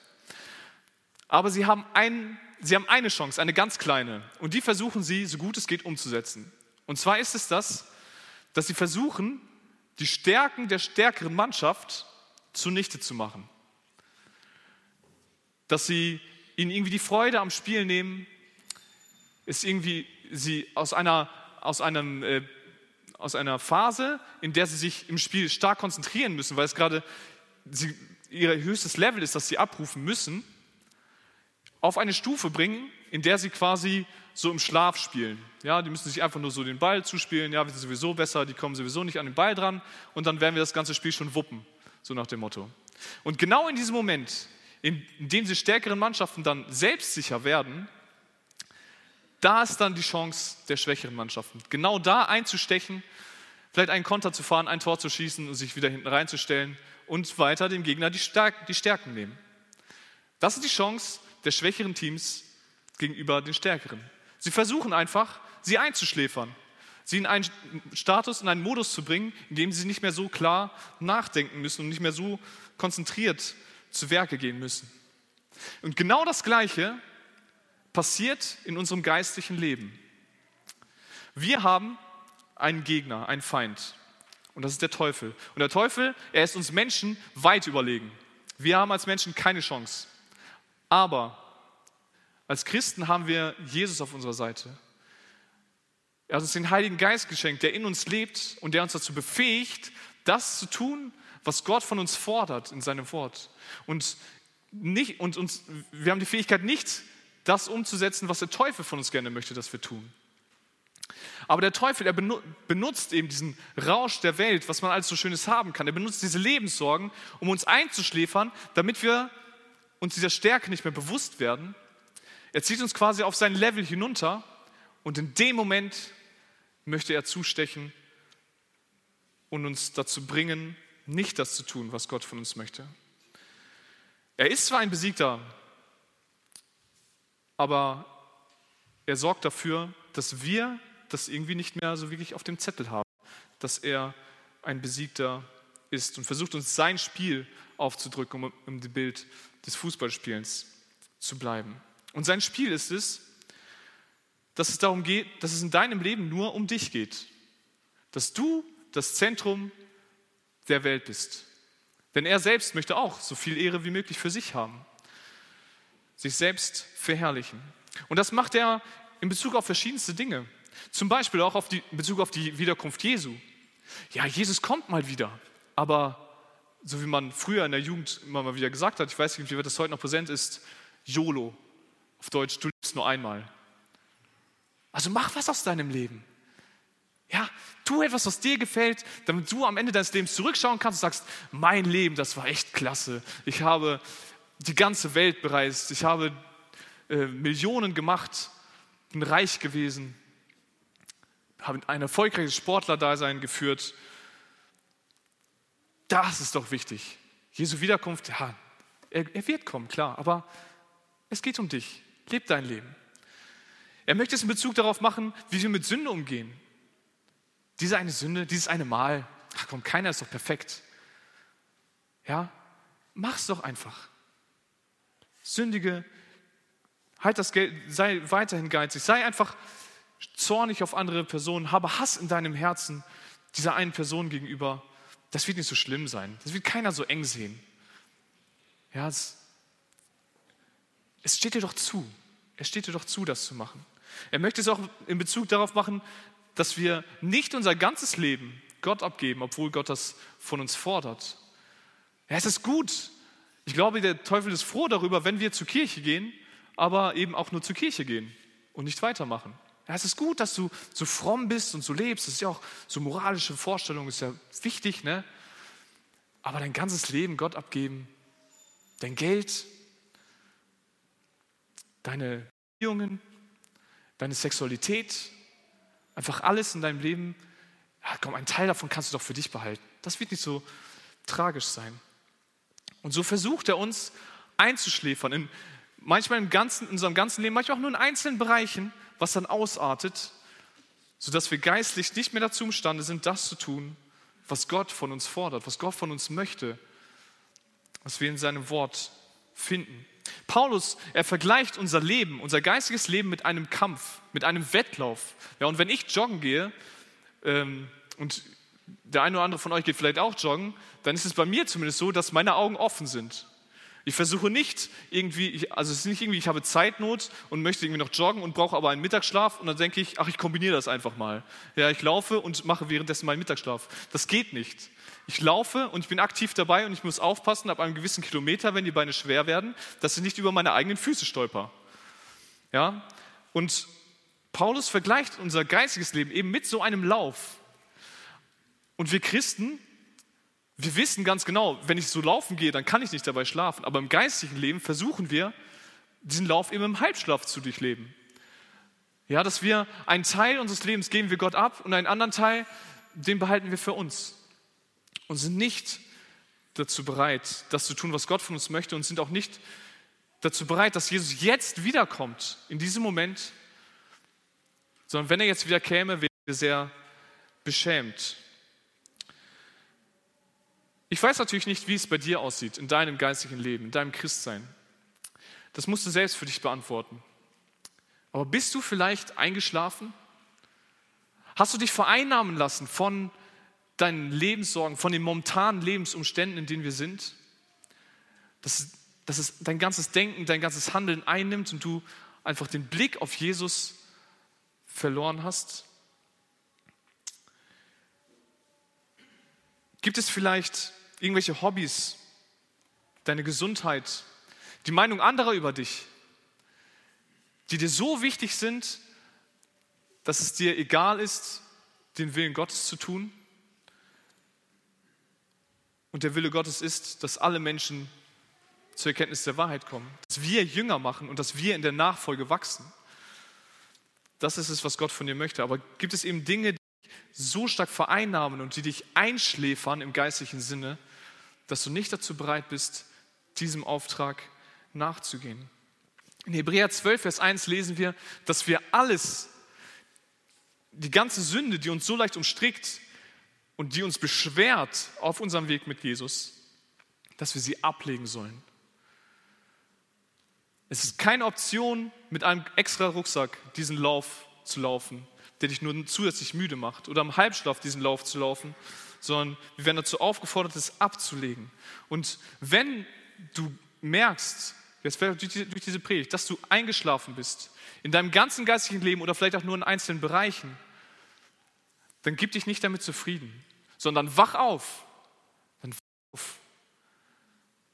Aber sie haben, ein, sie haben eine Chance, eine ganz kleine, und die versuchen sie, so gut es geht, umzusetzen. Und zwar ist es das, dass sie versuchen, die Stärken der stärkeren Mannschaft zunichte zu machen. Dass sie ihnen irgendwie die Freude am Spiel nehmen, ist irgendwie sie aus einer, aus einem, äh, aus einer Phase, in der sie sich im Spiel stark konzentrieren müssen, weil es gerade sie, ihr höchstes Level ist, das sie abrufen müssen, auf eine Stufe bringen, in der sie quasi so im Schlaf spielen. Ja, die müssen sich einfach nur so den Ball zuspielen, ja, wir sind sowieso besser, die kommen sowieso nicht an den Ball dran und dann werden wir das ganze Spiel schon wuppen, so nach dem Motto. Und genau in diesem Moment, in, in dem sie stärkeren Mannschaften dann selbstsicher werden, da ist dann die Chance der schwächeren Mannschaften. Genau da einzustechen, vielleicht einen Konter zu fahren, ein Tor zu schießen und sich wieder hinten reinzustellen und weiter dem Gegner die, Stärk die Stärken nehmen. Das ist die Chance der schwächeren Teams gegenüber den stärkeren. Sie versuchen einfach, sie einzuschläfern, sie in einen Status, in einen Modus zu bringen, in dem sie nicht mehr so klar nachdenken müssen und nicht mehr so konzentriert zu Werke gehen müssen. Und genau das Gleiche passiert in unserem geistlichen Leben. Wir haben einen Gegner, einen Feind. Und das ist der Teufel. Und der Teufel, er ist uns Menschen weit überlegen. Wir haben als Menschen keine Chance. Aber als Christen haben wir Jesus auf unserer Seite. Er hat uns den Heiligen Geist geschenkt, der in uns lebt und der uns dazu befähigt, das zu tun, was Gott von uns fordert in seinem Wort. Und, nicht, und uns, wir haben die Fähigkeit, nicht das umzusetzen, was der Teufel von uns gerne möchte, dass wir tun. Aber der Teufel, er benutzt eben diesen Rausch der Welt, was man alles so Schönes haben kann. Er benutzt diese Lebenssorgen, um uns einzuschläfern, damit wir uns dieser Stärke nicht mehr bewusst werden. Er zieht uns quasi auf sein Level hinunter und in dem Moment möchte er zustechen und uns dazu bringen, nicht das zu tun, was Gott von uns möchte. Er ist zwar ein Besiegter, aber er sorgt dafür, dass wir das irgendwie nicht mehr so wirklich auf dem Zettel haben, dass er ein Besiegter ist und versucht uns sein Spiel aufzudrücken, um im Bild des Fußballspielens zu bleiben. Und sein Spiel ist es, dass es darum geht, dass es in deinem Leben nur um dich geht, dass du das Zentrum der Welt bist. Denn er selbst möchte auch so viel Ehre wie möglich für sich haben sich selbst verherrlichen. Und das macht er in Bezug auf verschiedenste Dinge. Zum Beispiel auch auf die, in Bezug auf die Wiederkunft Jesu. Ja, Jesus kommt mal wieder, aber so wie man früher in der Jugend immer mal wieder gesagt hat, ich weiß nicht, wie das heute noch präsent ist, YOLO, auf Deutsch, du lebst nur einmal. Also mach was aus deinem Leben. Ja, tu etwas, was dir gefällt, damit du am Ende deines Lebens zurückschauen kannst und sagst, mein Leben, das war echt klasse. Ich habe die ganze Welt bereist. Ich habe äh, Millionen gemacht, bin reich gewesen, habe ein erfolgreiches Sportlerdasein geführt. Das ist doch wichtig. Jesu Wiederkunft, ja, er, er wird kommen, klar, aber es geht um dich. Leb dein Leben. Er möchte es in Bezug darauf machen, wie wir mit Sünde umgehen. Diese eine Sünde, dieses eine Mal, ach komm, keiner ist doch perfekt. Ja, mach's doch einfach. Sündige, halt das Geld, sei weiterhin geizig, sei einfach zornig auf andere Personen, habe Hass in deinem Herzen dieser einen Person gegenüber. Das wird nicht so schlimm sein. Das wird keiner so eng sehen. Ja, es, es steht dir doch zu. Es steht dir doch zu, das zu machen. Er möchte es auch in Bezug darauf machen, dass wir nicht unser ganzes Leben Gott abgeben, obwohl Gott das von uns fordert. Ja, es ist gut. Ich glaube, der Teufel ist froh darüber, wenn wir zur Kirche gehen, aber eben auch nur zur Kirche gehen und nicht weitermachen. Ja, es ist gut, dass du so fromm bist und so lebst. Das ist ja auch so moralische Vorstellung, ist ja wichtig, ne? Aber dein ganzes Leben Gott abgeben, dein Geld, deine Beziehungen, deine Sexualität, einfach alles in deinem Leben, ja, komm, ein Teil davon kannst du doch für dich behalten. Das wird nicht so tragisch sein. Und so versucht er uns einzuschläfern, in, manchmal im ganzen, in unserem ganzen Leben, manchmal auch nur in einzelnen Bereichen, was dann ausartet, sodass wir geistlich nicht mehr dazu imstande sind, das zu tun, was Gott von uns fordert, was Gott von uns möchte, was wir in seinem Wort finden. Paulus, er vergleicht unser Leben, unser geistiges Leben mit einem Kampf, mit einem Wettlauf. Ja, und wenn ich joggen gehe, ähm, und der eine oder andere von euch geht vielleicht auch joggen, dann ist es bei mir zumindest so, dass meine Augen offen sind. Ich versuche nicht irgendwie, also es ist nicht irgendwie, ich habe Zeitnot und möchte irgendwie noch joggen und brauche aber einen Mittagsschlaf und dann denke ich, ach, ich kombiniere das einfach mal. Ja, ich laufe und mache währenddessen meinen Mittagsschlaf. Das geht nicht. Ich laufe und ich bin aktiv dabei und ich muss aufpassen, ab einem gewissen Kilometer, wenn die Beine schwer werden, dass ich nicht über meine eigenen Füße stolper. Ja? Und Paulus vergleicht unser geistiges Leben eben mit so einem Lauf. Und wir Christen, wir wissen ganz genau, wenn ich so laufen gehe, dann kann ich nicht dabei schlafen. Aber im geistigen Leben versuchen wir, diesen Lauf eben im Halbschlaf zu durchleben. Ja, dass wir einen Teil unseres Lebens geben wir Gott ab und einen anderen Teil, den behalten wir für uns. Und sind nicht dazu bereit, das zu tun, was Gott von uns möchte und sind auch nicht dazu bereit, dass Jesus jetzt wiederkommt, in diesem Moment, sondern wenn er jetzt wieder käme, wären wir sehr beschämt. Ich weiß natürlich nicht, wie es bei dir aussieht, in deinem geistigen Leben, in deinem Christsein. Das musst du selbst für dich beantworten. Aber bist du vielleicht eingeschlafen? Hast du dich vereinnahmen lassen von deinen Lebenssorgen, von den momentanen Lebensumständen, in denen wir sind? Dass, dass es dein ganzes Denken, dein ganzes Handeln einnimmt und du einfach den Blick auf Jesus verloren hast? Gibt es vielleicht irgendwelche Hobbys, deine Gesundheit, die Meinung anderer über dich, die dir so wichtig sind, dass es dir egal ist, den Willen Gottes zu tun? Und der Wille Gottes ist, dass alle Menschen zur Erkenntnis der Wahrheit kommen, dass wir Jünger machen und dass wir in der Nachfolge wachsen. Das ist es, was Gott von dir möchte. Aber gibt es eben Dinge, die dich so stark vereinnahmen und die dich einschläfern im geistlichen Sinne, dass du nicht dazu bereit bist, diesem Auftrag nachzugehen? In Hebräer 12, Vers 1 lesen wir, dass wir alles, die ganze Sünde, die uns so leicht umstrickt und die uns beschwert auf unserem Weg mit Jesus, dass wir sie ablegen sollen. Es ist keine Option, mit einem extra Rucksack diesen Lauf zu laufen, der dich nur zusätzlich müde macht, oder im Halbschlaf diesen Lauf zu laufen, sondern wir werden dazu aufgefordert, es abzulegen. Und wenn du merkst, jetzt durch diese Predigt, dass du eingeschlafen bist, in deinem ganzen geistigen Leben oder vielleicht auch nur in einzelnen Bereichen, dann gib dich nicht damit zufrieden, sondern wach auf, dann wach auf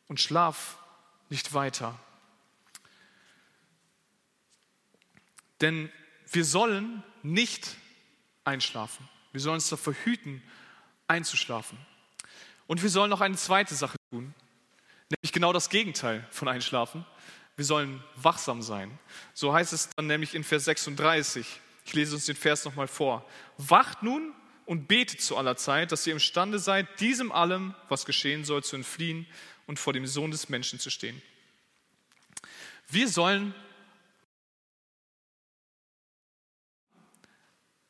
und schlaf nicht weiter. Denn wir sollen nicht einschlafen. Wir sollen uns davor hüten, einzuschlafen. Und wir sollen noch eine zweite Sache tun, nämlich genau das Gegenteil von Einschlafen. Wir sollen wachsam sein. So heißt es dann nämlich in Vers 36. Ich lese uns den Vers nochmal vor. Wacht nun und betet zu aller Zeit, dass ihr imstande seid, diesem allem, was geschehen soll, zu entfliehen und vor dem Sohn des Menschen zu stehen. Wir sollen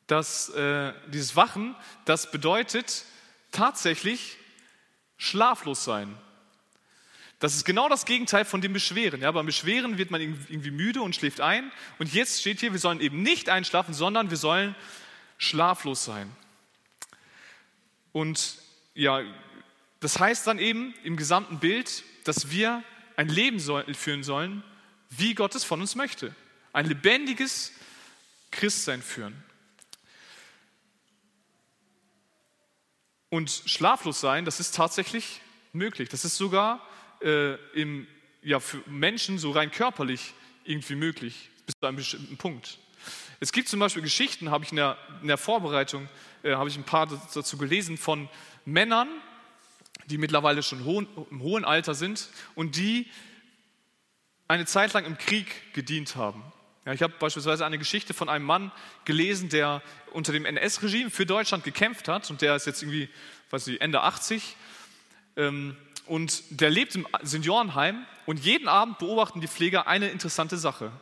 dass äh, dieses Wachen, das bedeutet tatsächlich schlaflos sein. Das ist genau das Gegenteil von dem Beschweren. Ja, beim Beschweren wird man irgendwie müde und schläft ein. Und jetzt steht hier, wir sollen eben nicht einschlafen, sondern wir sollen schlaflos sein. Und ja, das heißt dann eben im gesamten Bild, dass wir ein Leben führen sollen, wie Gott es von uns möchte. Ein lebendiges, Christsein führen. Und schlaflos sein, das ist tatsächlich möglich. Das ist sogar äh, im, ja, für Menschen so rein körperlich irgendwie möglich, bis zu einem bestimmten Punkt. Es gibt zum Beispiel Geschichten, habe ich in der, in der Vorbereitung, äh, habe ich ein paar dazu gelesen, von Männern, die mittlerweile schon hohen, im hohen Alter sind und die eine Zeit lang im Krieg gedient haben. Ja, ich habe beispielsweise eine Geschichte von einem Mann gelesen, der unter dem NS-Regime für Deutschland gekämpft hat und der ist jetzt irgendwie, weiß ich, Ende 80 ähm, und der lebt im Seniorenheim und jeden Abend beobachten die Pfleger eine interessante Sache.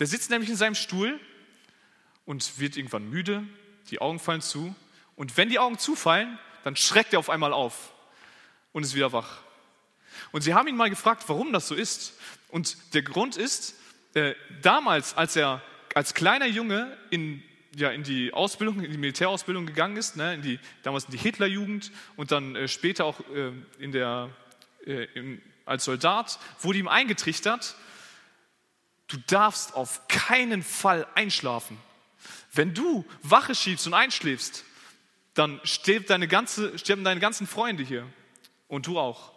Der sitzt nämlich in seinem Stuhl und wird irgendwann müde, die Augen fallen zu und wenn die Augen zufallen, dann schreckt er auf einmal auf und ist wieder wach. Und sie haben ihn mal gefragt, warum das so ist. Und der Grund ist, äh, damals, als er als kleiner Junge in, ja, in die Ausbildung, in die Militärausbildung gegangen ist, ne, in die, damals in die Hitlerjugend und dann äh, später auch äh, in der, äh, im, als Soldat, wurde ihm eingetrichtert, du darfst auf keinen Fall einschlafen. Wenn du Wache schiebst und einschläfst, dann deine ganze, sterben deine ganzen Freunde hier und du auch.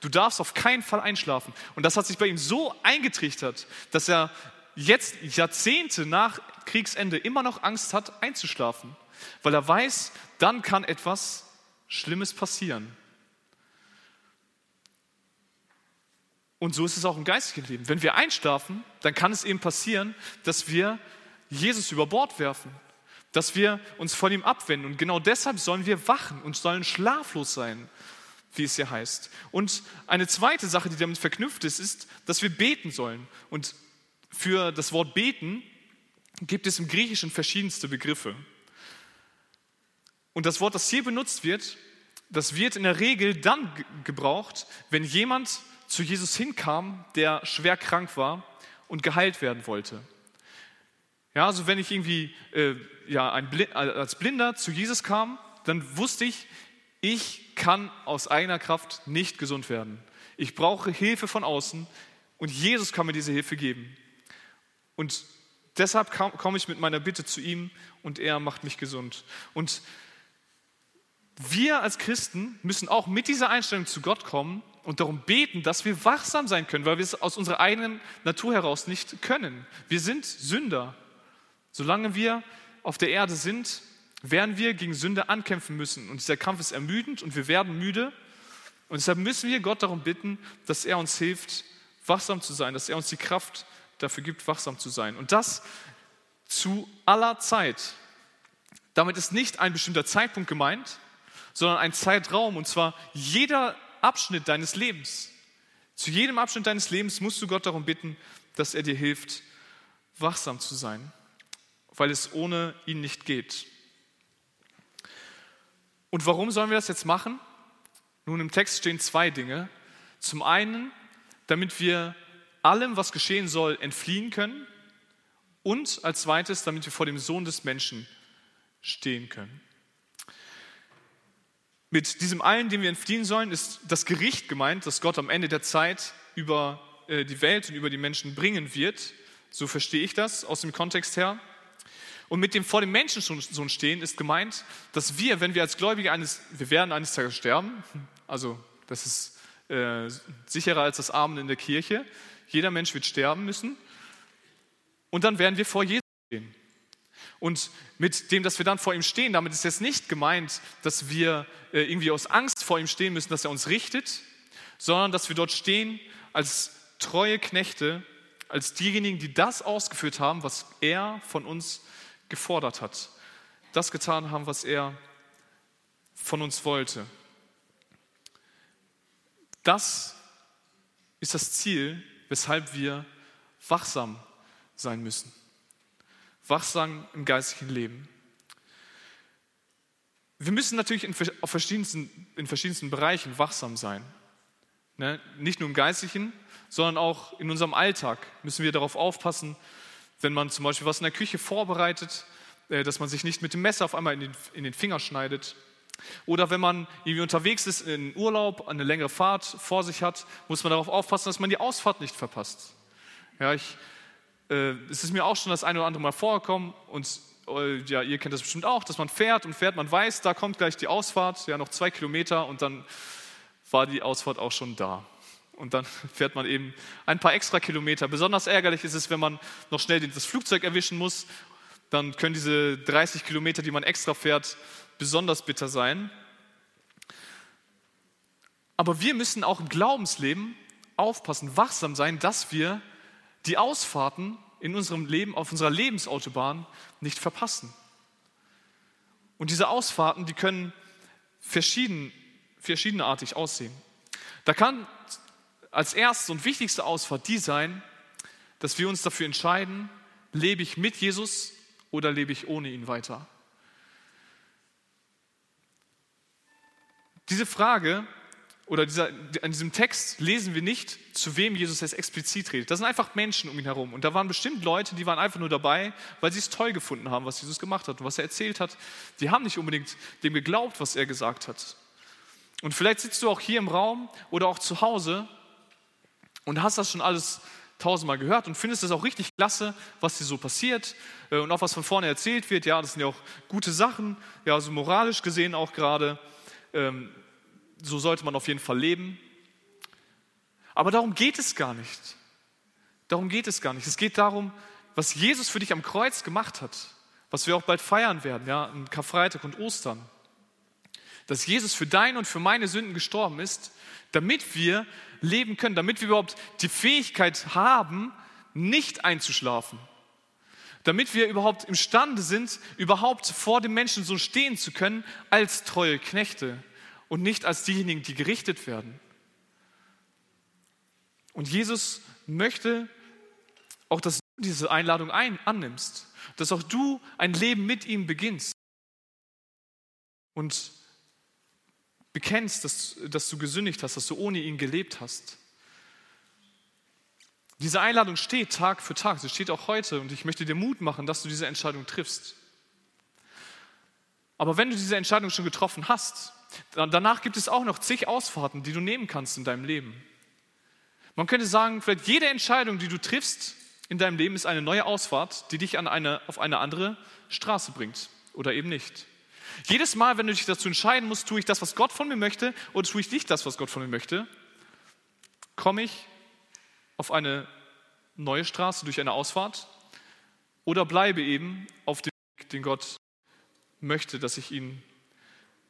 Du darfst auf keinen Fall einschlafen. Und das hat sich bei ihm so eingetrichtert, dass er jetzt Jahrzehnte nach Kriegsende immer noch Angst hat, einzuschlafen, weil er weiß, dann kann etwas Schlimmes passieren. Und so ist es auch im geistigen Leben. Wenn wir einschlafen, dann kann es eben passieren, dass wir Jesus über Bord werfen, dass wir uns von ihm abwenden. Und genau deshalb sollen wir wachen und sollen schlaflos sein wie es hier heißt. Und eine zweite Sache, die damit verknüpft ist, ist, dass wir beten sollen. Und für das Wort beten gibt es im Griechischen verschiedenste Begriffe. Und das Wort, das hier benutzt wird, das wird in der Regel dann gebraucht, wenn jemand zu Jesus hinkam, der schwer krank war und geheilt werden wollte. Ja, also wenn ich irgendwie äh, ja, ein, als Blinder zu Jesus kam, dann wusste ich, ich kann aus eigener Kraft nicht gesund werden. Ich brauche Hilfe von außen und Jesus kann mir diese Hilfe geben. Und deshalb komme ich mit meiner Bitte zu ihm und er macht mich gesund. Und wir als Christen müssen auch mit dieser Einstellung zu Gott kommen und darum beten, dass wir wachsam sein können, weil wir es aus unserer eigenen Natur heraus nicht können. Wir sind Sünder. Solange wir auf der Erde sind, werden wir gegen Sünde ankämpfen müssen. Und dieser Kampf ist ermüdend und wir werden müde. Und deshalb müssen wir Gott darum bitten, dass er uns hilft, wachsam zu sein, dass er uns die Kraft dafür gibt, wachsam zu sein. Und das zu aller Zeit. Damit ist nicht ein bestimmter Zeitpunkt gemeint, sondern ein Zeitraum, und zwar jeder Abschnitt deines Lebens. Zu jedem Abschnitt deines Lebens musst du Gott darum bitten, dass er dir hilft, wachsam zu sein, weil es ohne ihn nicht geht. Und warum sollen wir das jetzt machen? Nun, im Text stehen zwei Dinge. Zum einen, damit wir allem, was geschehen soll, entfliehen können. Und als zweites, damit wir vor dem Sohn des Menschen stehen können. Mit diesem allen, dem wir entfliehen sollen, ist das Gericht gemeint, das Gott am Ende der Zeit über äh, die Welt und über die Menschen bringen wird. So verstehe ich das aus dem Kontext her. Und mit dem vor dem Menschensohn stehen ist gemeint, dass wir, wenn wir als Gläubige eines, wir werden eines Tages sterben, also das ist äh, sicherer als das Amen in der Kirche, jeder Mensch wird sterben müssen. Und dann werden wir vor Jesus stehen. Und mit dem, dass wir dann vor ihm stehen, damit ist jetzt nicht gemeint, dass wir äh, irgendwie aus Angst vor ihm stehen müssen, dass er uns richtet, sondern dass wir dort stehen als treue Knechte, als diejenigen, die das ausgeführt haben, was er von uns gefordert hat, das getan haben, was er von uns wollte. Das ist das Ziel, weshalb wir wachsam sein müssen. Wachsam im geistigen Leben. Wir müssen natürlich in, auf verschiedensten, in verschiedensten Bereichen wachsam sein. Ne? Nicht nur im geistlichen, sondern auch in unserem Alltag müssen wir darauf aufpassen, wenn man zum Beispiel was in der Küche vorbereitet, äh, dass man sich nicht mit dem Messer auf einmal in den, in den Finger schneidet. Oder wenn man irgendwie unterwegs ist in Urlaub, eine längere Fahrt vor sich hat, muss man darauf aufpassen, dass man die Ausfahrt nicht verpasst. Ja, ich äh, es ist mir auch schon das eine oder andere Mal vorgekommen und äh, ja, ihr kennt das bestimmt auch, dass man fährt und fährt, man weiß, da kommt gleich die Ausfahrt, ja, noch zwei Kilometer und dann war die Ausfahrt auch schon da. Und dann fährt man eben ein paar extra Kilometer. Besonders ärgerlich ist es, wenn man noch schnell das Flugzeug erwischen muss. Dann können diese 30 Kilometer, die man extra fährt, besonders bitter sein. Aber wir müssen auch im Glaubensleben aufpassen, wachsam sein, dass wir die Ausfahrten in unserem Leben, auf unserer Lebensautobahn nicht verpassen. Und diese Ausfahrten, die können verschieden, verschiedenartig aussehen. Da kann als erste und wichtigste Ausfahrt die sein, dass wir uns dafür entscheiden, lebe ich mit Jesus oder lebe ich ohne ihn weiter. Diese Frage oder dieser, an diesem Text lesen wir nicht, zu wem Jesus jetzt explizit redet. Das sind einfach Menschen um ihn herum. Und da waren bestimmt Leute, die waren einfach nur dabei, weil sie es toll gefunden haben, was Jesus gemacht hat und was er erzählt hat. Die haben nicht unbedingt dem geglaubt, was er gesagt hat. Und vielleicht sitzt du auch hier im Raum oder auch zu Hause und hast das schon alles tausendmal gehört und findest es auch richtig klasse, was dir so passiert äh, und auch was von vorne erzählt wird. Ja, das sind ja auch gute Sachen, ja, also moralisch gesehen auch gerade. Ähm, so sollte man auf jeden Fall leben. Aber darum geht es gar nicht. Darum geht es gar nicht. Es geht darum, was Jesus für dich am Kreuz gemacht hat, was wir auch bald feiern werden, ja, am Karfreitag und Ostern. Dass Jesus für deine und für meine Sünden gestorben ist, damit wir leben können, damit wir überhaupt die Fähigkeit haben, nicht einzuschlafen. Damit wir überhaupt imstande sind, überhaupt vor dem Menschen so stehen zu können als treue Knechte und nicht als diejenigen, die gerichtet werden. Und Jesus möchte auch, dass du diese Einladung ein, annimmst, dass auch du ein Leben mit ihm beginnst und bekennst, dass, dass du gesündigt hast, dass du ohne ihn gelebt hast. Diese Einladung steht Tag für Tag, sie steht auch heute und ich möchte dir Mut machen, dass du diese Entscheidung triffst. Aber wenn du diese Entscheidung schon getroffen hast, Danach gibt es auch noch zig Ausfahrten, die du nehmen kannst in deinem Leben. Man könnte sagen, vielleicht jede Entscheidung, die du triffst in deinem Leben, ist eine neue Ausfahrt, die dich an eine, auf eine andere Straße bringt oder eben nicht. Jedes Mal, wenn du dich dazu entscheiden musst, tue ich das, was Gott von mir möchte oder tue ich nicht das, was Gott von mir möchte, komme ich auf eine neue Straße durch eine Ausfahrt oder bleibe eben auf dem Weg, den Gott möchte, dass ich ihn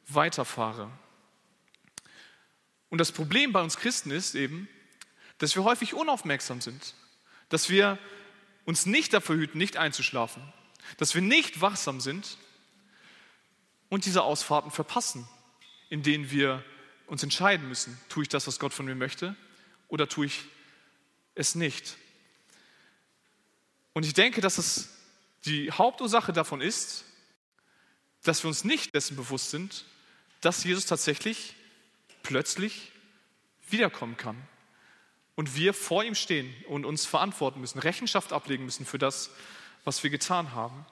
weiterfahre. Und das Problem bei uns Christen ist eben, dass wir häufig unaufmerksam sind, dass wir uns nicht dafür hüten, nicht einzuschlafen, dass wir nicht wachsam sind und diese Ausfahrten verpassen, in denen wir uns entscheiden müssen, tue ich das, was Gott von mir möchte, oder tue ich es nicht. Und ich denke, dass es die Hauptursache davon ist, dass wir uns nicht dessen bewusst sind, dass Jesus tatsächlich plötzlich wiederkommen kann. Und wir vor ihm stehen und uns verantworten müssen, Rechenschaft ablegen müssen für das, was wir getan haben.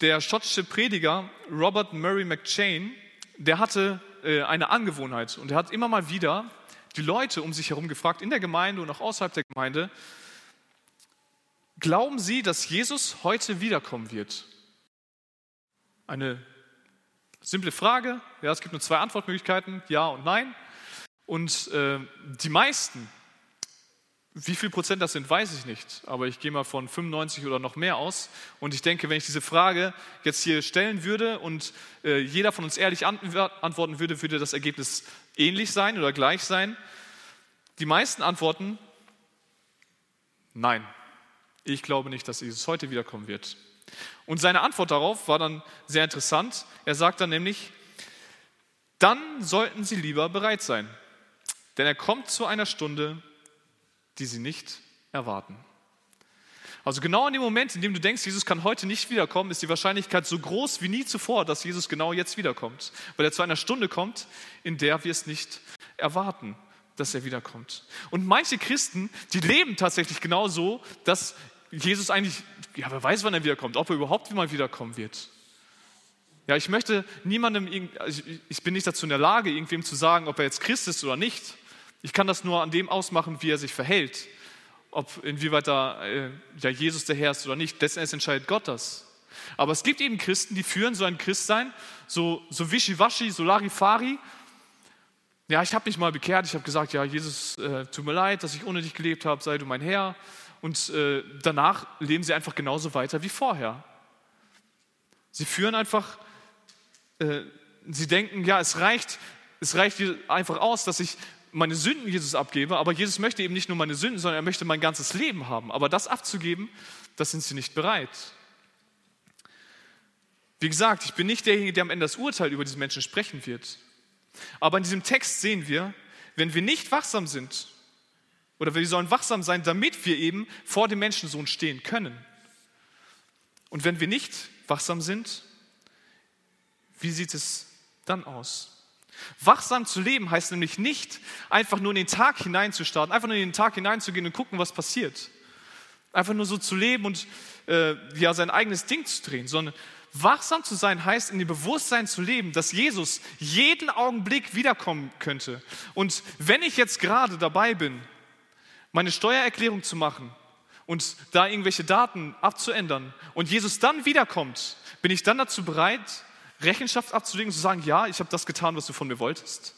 Der schottische Prediger Robert Murray McChain, der hatte äh, eine Angewohnheit und er hat immer mal wieder die Leute um sich herum gefragt, in der Gemeinde und auch außerhalb der Gemeinde, glauben Sie, dass Jesus heute wiederkommen wird? Eine Simple Frage, ja, es gibt nur zwei Antwortmöglichkeiten, ja und nein. Und äh, die meisten, wie viel Prozent das sind, weiß ich nicht, aber ich gehe mal von 95 oder noch mehr aus. Und ich denke, wenn ich diese Frage jetzt hier stellen würde und äh, jeder von uns ehrlich antworten würde, würde das Ergebnis ähnlich sein oder gleich sein. Die meisten antworten, nein, ich glaube nicht, dass Jesus heute wiederkommen wird. Und seine Antwort darauf war dann sehr interessant. Er sagt dann nämlich, dann sollten Sie lieber bereit sein, denn er kommt zu einer Stunde, die Sie nicht erwarten. Also genau in dem Moment, in dem du denkst, Jesus kann heute nicht wiederkommen, ist die Wahrscheinlichkeit so groß wie nie zuvor, dass Jesus genau jetzt wiederkommt, weil er zu einer Stunde kommt, in der wir es nicht erwarten, dass er wiederkommt. Und manche Christen, die leben tatsächlich genau so, dass Jesus eigentlich, ja, wer weiß, wann er wiederkommt, ob er überhaupt mal wiederkommen wird. Ja, ich möchte niemandem, also ich bin nicht dazu in der Lage, irgendwem zu sagen, ob er jetzt Christ ist oder nicht. Ich kann das nur an dem ausmachen, wie er sich verhält. ob inwieweit da äh, ja, Jesus der Herr ist oder nicht. Letztendlich entscheidet Gott das. Aber es gibt eben Christen, die führen so ein Christsein, so, so wischiwaschi, so larifari. Ja, ich habe mich mal bekehrt, ich habe gesagt, ja, Jesus, äh, tut mir leid, dass ich ohne dich gelebt habe, sei du mein Herr. Und äh, danach leben sie einfach genauso weiter wie vorher. Sie führen einfach, äh, sie denken, ja, es reicht, es reicht einfach aus, dass ich meine Sünden Jesus abgebe, aber Jesus möchte eben nicht nur meine Sünden, sondern er möchte mein ganzes Leben haben. Aber das abzugeben, das sind sie nicht bereit. Wie gesagt, ich bin nicht derjenige, der am Ende das Urteil über diese Menschen sprechen wird. Aber in diesem Text sehen wir, wenn wir nicht wachsam sind, oder wir sollen wachsam sein, damit wir eben vor dem Menschensohn stehen können. Und wenn wir nicht wachsam sind, wie sieht es dann aus? Wachsam zu leben heißt nämlich nicht, einfach nur in den Tag hineinzustarten, einfach nur in den Tag hineinzugehen und gucken, was passiert. Einfach nur so zu leben und äh, ja, sein eigenes Ding zu drehen, sondern wachsam zu sein heißt, in dem Bewusstsein zu leben, dass Jesus jeden Augenblick wiederkommen könnte. Und wenn ich jetzt gerade dabei bin, meine Steuererklärung zu machen und da irgendwelche Daten abzuändern und Jesus dann wiederkommt, bin ich dann dazu bereit, Rechenschaft abzulegen und zu sagen, ja, ich habe das getan, was du von mir wolltest?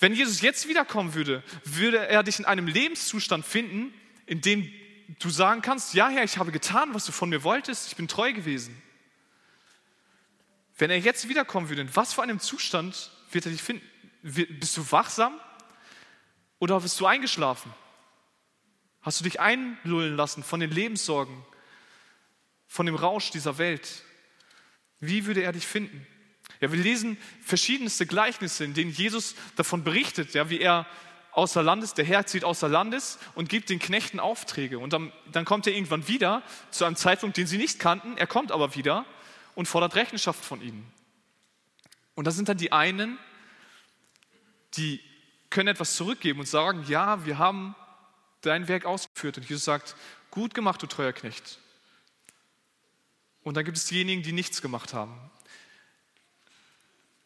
Wenn Jesus jetzt wiederkommen würde, würde er dich in einem Lebenszustand finden, in dem du sagen kannst, ja Herr, ich habe getan, was du von mir wolltest, ich bin treu gewesen. Wenn er jetzt wiederkommen würde, in was für einem Zustand wird er dich finden? Bist du wachsam oder bist du eingeschlafen? Hast du dich einlullen lassen von den Lebenssorgen, von dem Rausch dieser Welt? Wie würde er dich finden? Ja, wir lesen verschiedenste Gleichnisse, in denen Jesus davon berichtet, ja, wie er außer Landes, der Herr zieht außer Landes und gibt den Knechten Aufträge. Und dann, dann kommt er irgendwann wieder zu einem Zeitpunkt, den sie nicht kannten. Er kommt aber wieder und fordert Rechenschaft von ihnen. Und das sind dann die einen, die können etwas zurückgeben und sagen, ja, wir haben dein Werk ausgeführt. Und Jesus sagt, gut gemacht, du treuer Knecht. Und dann gibt es diejenigen, die nichts gemacht haben,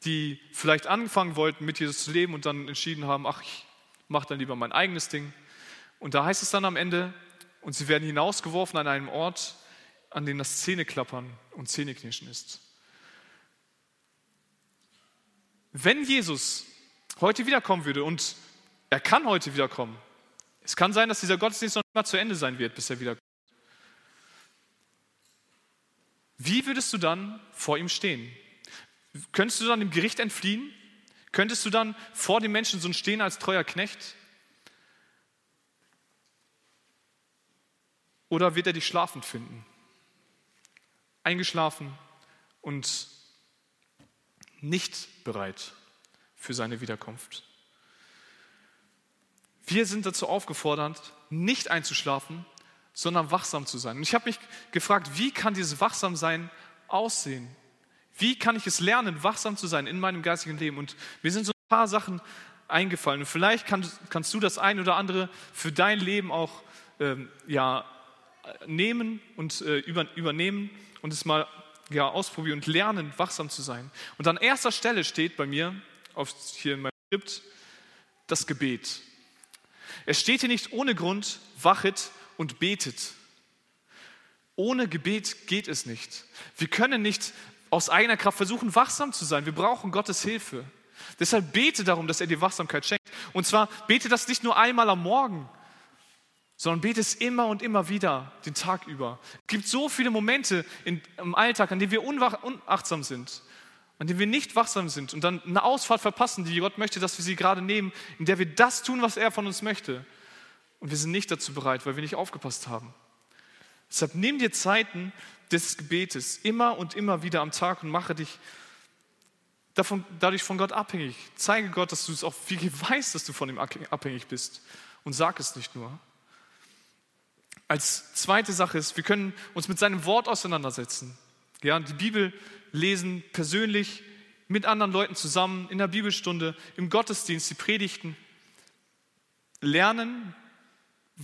die vielleicht angefangen wollten, mit Jesus zu leben und dann entschieden haben, ach, ich mache dann lieber mein eigenes Ding. Und da heißt es dann am Ende, und sie werden hinausgeworfen an einem Ort, an dem das Zähneklappern und Zähneknirschen ist. Wenn Jesus heute wiederkommen würde, und er kann heute wiederkommen, es kann sein, dass dieser Gottesdienst noch immer zu Ende sein wird, bis er wiederkommt. Wie würdest du dann vor ihm stehen? Könntest du dann dem Gericht entfliehen? Könntest du dann vor dem Menschen so stehen als treuer Knecht? Oder wird er dich schlafend finden? Eingeschlafen und nicht bereit für seine Wiederkunft. Wir sind dazu aufgefordert, nicht einzuschlafen, sondern wachsam zu sein. Und ich habe mich gefragt, wie kann dieses Wachsamsein aussehen? Wie kann ich es lernen, wachsam zu sein in meinem geistigen Leben? Und mir sind so ein paar Sachen eingefallen. Und vielleicht kann, kannst du das ein oder andere für dein Leben auch ähm, ja, nehmen und äh, über, übernehmen und es mal ja, ausprobieren und lernen, wachsam zu sein. Und an erster Stelle steht bei mir, auf, hier in meinem Skript, das Gebet. Es steht hier nicht ohne Grund, wachet und betet. Ohne Gebet geht es nicht. Wir können nicht aus eigener Kraft versuchen, wachsam zu sein. Wir brauchen Gottes Hilfe. Deshalb bete darum, dass er dir Wachsamkeit schenkt. Und zwar bete das nicht nur einmal am Morgen, sondern bete es immer und immer wieder den Tag über. Es gibt so viele Momente im Alltag, an denen wir unachtsam sind, an denen wir nicht wachsam sind und dann eine Ausfahrt verpassen, die Gott möchte, dass wir sie gerade nehmen, in der wir das tun, was er von uns möchte. Und wir sind nicht dazu bereit, weil wir nicht aufgepasst haben. Deshalb nimm dir Zeiten des Gebetes immer und immer wieder am Tag und mache dich davon, dadurch von Gott abhängig. Zeige Gott, dass du es auch wirklich weißt, dass du von ihm abhängig bist. Und sag es nicht nur. Als zweite Sache ist, wir können uns mit seinem Wort auseinandersetzen. Ja, die Bibel lesen persönlich mit anderen Leuten zusammen in der Bibelstunde, im Gottesdienst, die Predigten. Lernen,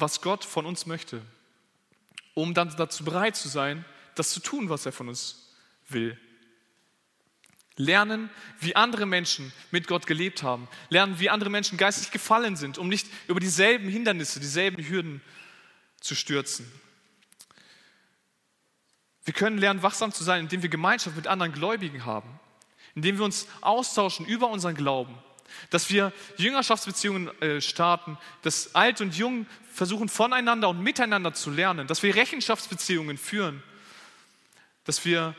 was Gott von uns möchte, um dann dazu bereit zu sein, das zu tun, was er von uns will. Lernen, wie andere Menschen mit Gott gelebt haben. Lernen, wie andere Menschen geistig gefallen sind, um nicht über dieselben Hindernisse, dieselben Hürden zu stürzen. Wir können lernen, wachsam zu sein, indem wir Gemeinschaft mit anderen Gläubigen haben, indem wir uns austauschen über unseren Glauben, dass wir Jüngerschaftsbeziehungen äh, starten, dass Alt und Jung versuchen voneinander und miteinander zu lernen, dass wir Rechenschaftsbeziehungen führen, dass wir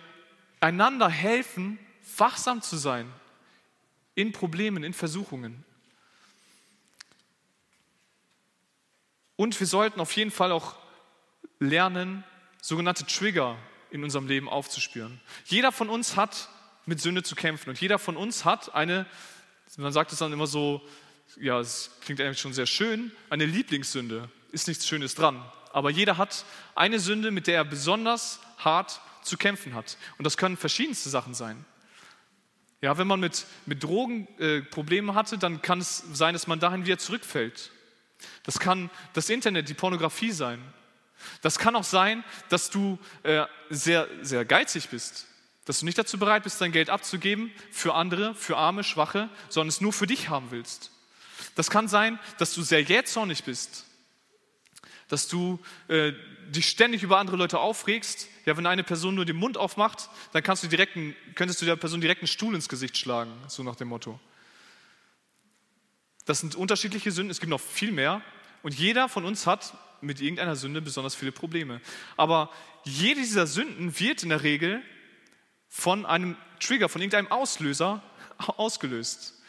einander helfen, wachsam zu sein in Problemen, in Versuchungen. Und wir sollten auf jeden Fall auch lernen, sogenannte Trigger in unserem Leben aufzuspüren. Jeder von uns hat mit Sünde zu kämpfen und jeder von uns hat eine, man sagt es dann immer so, ja, es klingt eigentlich schon sehr schön, eine Lieblingssünde. Ist nichts Schönes dran. Aber jeder hat eine Sünde, mit der er besonders hart zu kämpfen hat. Und das können verschiedenste Sachen sein. Ja, wenn man mit, mit Drogen äh, Probleme hatte, dann kann es sein, dass man dahin wieder zurückfällt. Das kann das Internet, die Pornografie sein. Das kann auch sein, dass du äh, sehr, sehr geizig bist. Dass du nicht dazu bereit bist, dein Geld abzugeben für andere, für Arme, Schwache, sondern es nur für dich haben willst. Das kann sein, dass du sehr jähzornig bist. Dass du äh, dich ständig über andere Leute aufregst. Ja, wenn eine Person nur den Mund aufmacht, dann kannst du direkt einen, könntest du der Person direkt einen Stuhl ins Gesicht schlagen, so nach dem Motto. Das sind unterschiedliche Sünden, es gibt noch viel mehr. Und jeder von uns hat mit irgendeiner Sünde besonders viele Probleme. Aber jede dieser Sünden wird in der Regel von einem Trigger, von irgendeinem Auslöser ausgelöst.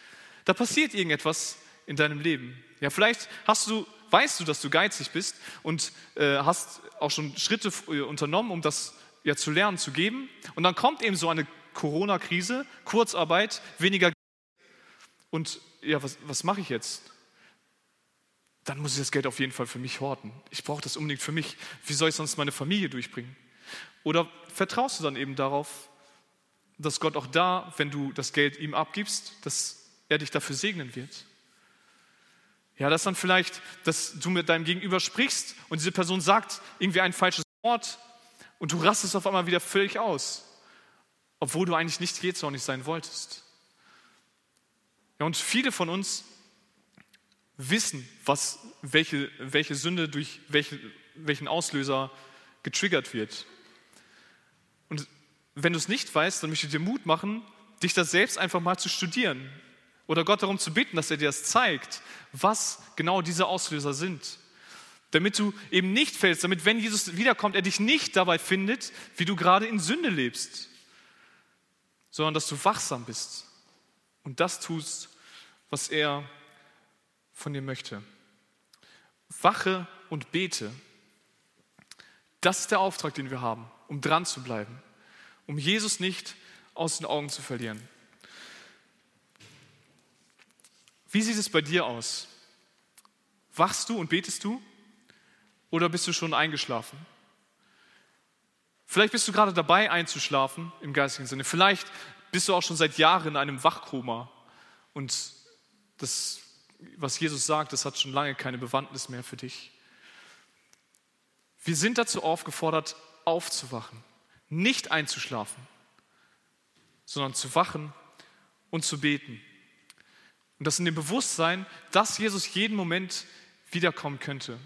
Da passiert irgendetwas in deinem Leben. Ja, vielleicht hast du weißt du, dass du geizig bist und äh, hast auch schon Schritte äh, unternommen, um das ja zu lernen, zu geben. Und dann kommt eben so eine Corona-Krise, Kurzarbeit, weniger und ja, was, was mache ich jetzt? Dann muss ich das Geld auf jeden Fall für mich horten. Ich brauche das unbedingt für mich. Wie soll ich sonst meine Familie durchbringen? Oder vertraust du dann eben darauf, dass Gott auch da, wenn du das Geld ihm abgibst, dass er dich dafür segnen wird? Ja, dass dann vielleicht, dass du mit deinem Gegenüber sprichst und diese Person sagt irgendwie ein falsches Wort und du rastest auf einmal wieder völlig aus, obwohl du eigentlich nicht jähzornig sein wolltest. Ja, und viele von uns wissen, was, welche, welche Sünde durch welche, welchen Auslöser getriggert wird. Und wenn du es nicht weißt, dann möchte ich dir Mut machen, dich das selbst einfach mal zu studieren oder Gott darum zu bitten, dass er dir das zeigt, was genau diese Auslöser sind. Damit du eben nicht fällst, damit, wenn Jesus wiederkommt, er dich nicht dabei findet, wie du gerade in Sünde lebst, sondern dass du wachsam bist und das tust, was er von dir möchte. Wache und bete. Das ist der Auftrag, den wir haben, um dran zu bleiben, um Jesus nicht aus den Augen zu verlieren. Wie sieht es bei dir aus? Wachst du und betest du? Oder bist du schon eingeschlafen? Vielleicht bist du gerade dabei einzuschlafen im geistigen Sinne. Vielleicht bist du auch schon seit Jahren in einem Wachkoma. Und das, was Jesus sagt, das hat schon lange keine Bewandtnis mehr für dich. Wir sind dazu aufgefordert, aufzuwachen, nicht einzuschlafen, sondern zu wachen und zu beten. Und das in dem Bewusstsein, dass Jesus jeden Moment wiederkommen könnte.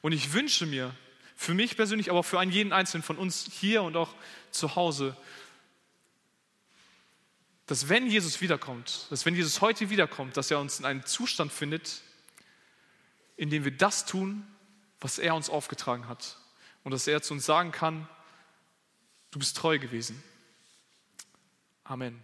Und ich wünsche mir, für mich persönlich, aber für einen jeden Einzelnen von uns hier und auch zu Hause, dass wenn Jesus wiederkommt, dass wenn Jesus heute wiederkommt, dass er uns in einen Zustand findet, in dem wir das tun, was er uns aufgetragen hat. Und dass er zu uns sagen kann, du bist treu gewesen. Amen.